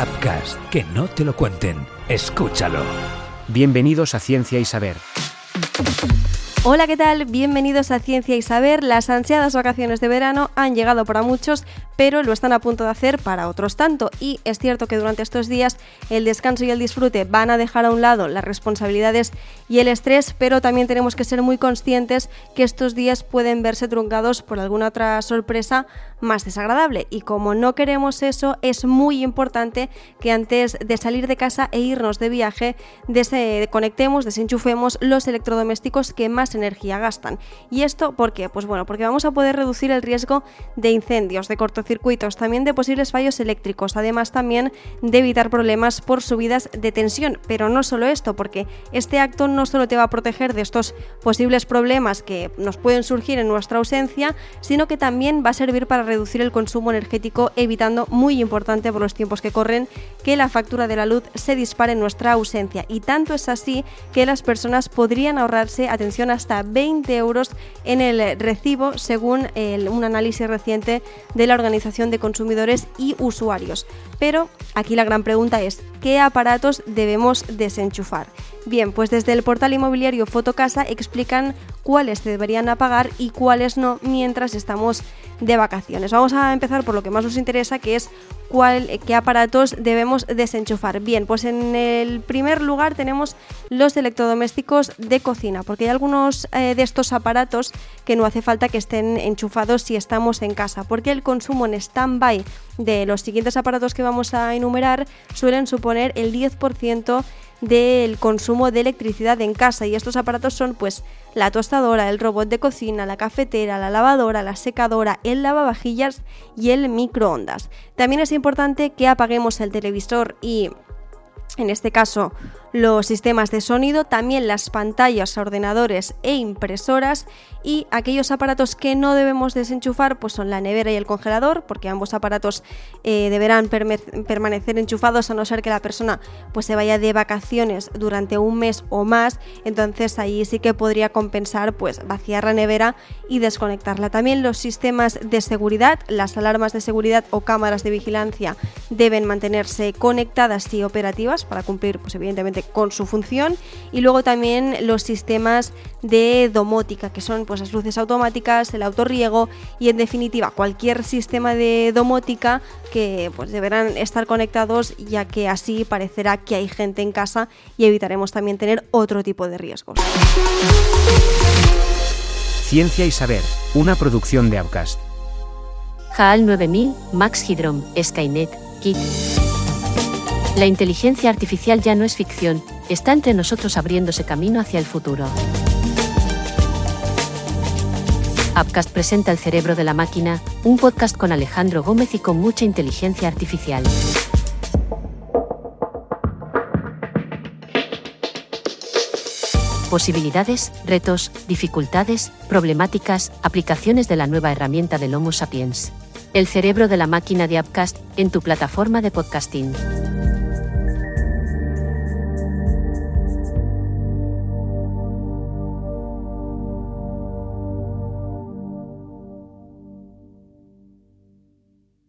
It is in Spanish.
Upcast, que no te lo cuenten. Escúchalo. Bienvenidos a Ciencia y Saber. Hola, ¿qué tal? Bienvenidos a Ciencia y Saber. Las ansiadas vacaciones de verano han llegado para muchos, pero lo están a punto de hacer para otros tanto. Y es cierto que durante estos días el descanso y el disfrute van a dejar a un lado las responsabilidades y el estrés, pero también tenemos que ser muy conscientes que estos días pueden verse truncados por alguna otra sorpresa más desagradable. Y como no queremos eso, es muy importante que antes de salir de casa e irnos de viaje, desconectemos, desenchufemos los electrodomésticos que más energía gastan. ¿Y esto por qué? Pues bueno, porque vamos a poder reducir el riesgo de incendios, de cortocircuitos circuitos, también de posibles fallos eléctricos, además también de evitar problemas por subidas de tensión. Pero no solo esto, porque este acto no solo te va a proteger de estos posibles problemas que nos pueden surgir en nuestra ausencia, sino que también va a servir para reducir el consumo energético, evitando, muy importante por los tiempos que corren, que la factura de la luz se dispare en nuestra ausencia. Y tanto es así que las personas podrían ahorrarse, atención, hasta 20 euros en el recibo, según un análisis reciente de la organización de Consumidores y Usuarios. Pero aquí la gran pregunta es, ¿qué aparatos debemos desenchufar? Bien, pues desde el portal inmobiliario Fotocasa explican cuáles se deberían apagar y cuáles no mientras estamos de vacaciones. Vamos a empezar por lo que más nos interesa, que es cuál, qué aparatos debemos desenchufar. Bien, pues en el primer lugar tenemos los electrodomésticos de cocina, porque hay algunos eh, de estos aparatos que no hace falta que estén enchufados si estamos en casa, porque el consumo en stand-by de los siguientes aparatos que vamos a enumerar suelen suponer el 10% del consumo de electricidad en casa y estos aparatos son pues la tostadora, el robot de cocina, la cafetera, la lavadora, la secadora, el lavavajillas y el microondas. También es importante que apaguemos el televisor y en este caso los sistemas de sonido, también las pantallas, ordenadores e impresoras y aquellos aparatos que no debemos desenchufar pues son la nevera y el congelador porque ambos aparatos eh, deberán permanecer enchufados a no ser que la persona pues se vaya de vacaciones durante un mes o más. Entonces ahí sí que podría compensar pues vaciar la nevera y desconectarla. También los sistemas de seguridad las alarmas de seguridad o cámaras de vigilancia deben mantenerse conectadas y operativas para cumplir pues evidentemente con su función y luego también los sistemas de domótica que son pues las luces automáticas, el autorriego y en definitiva cualquier sistema de domótica que pues deberán estar conectados ya que así parecerá que hay gente en casa y evitaremos también tener otro tipo de riesgos. Ciencia y Saber, una producción de Outcast. HAL 9000, Max Hydrom, Skynet, Kit. La inteligencia artificial ya no es ficción, está entre nosotros abriéndose camino hacia el futuro. Upcast presenta El cerebro de la máquina, un podcast con Alejandro Gómez y con mucha inteligencia artificial. Posibilidades, retos, dificultades, problemáticas, aplicaciones de la nueva herramienta del Homo sapiens. El cerebro de la máquina de Upcast, en tu plataforma de podcasting.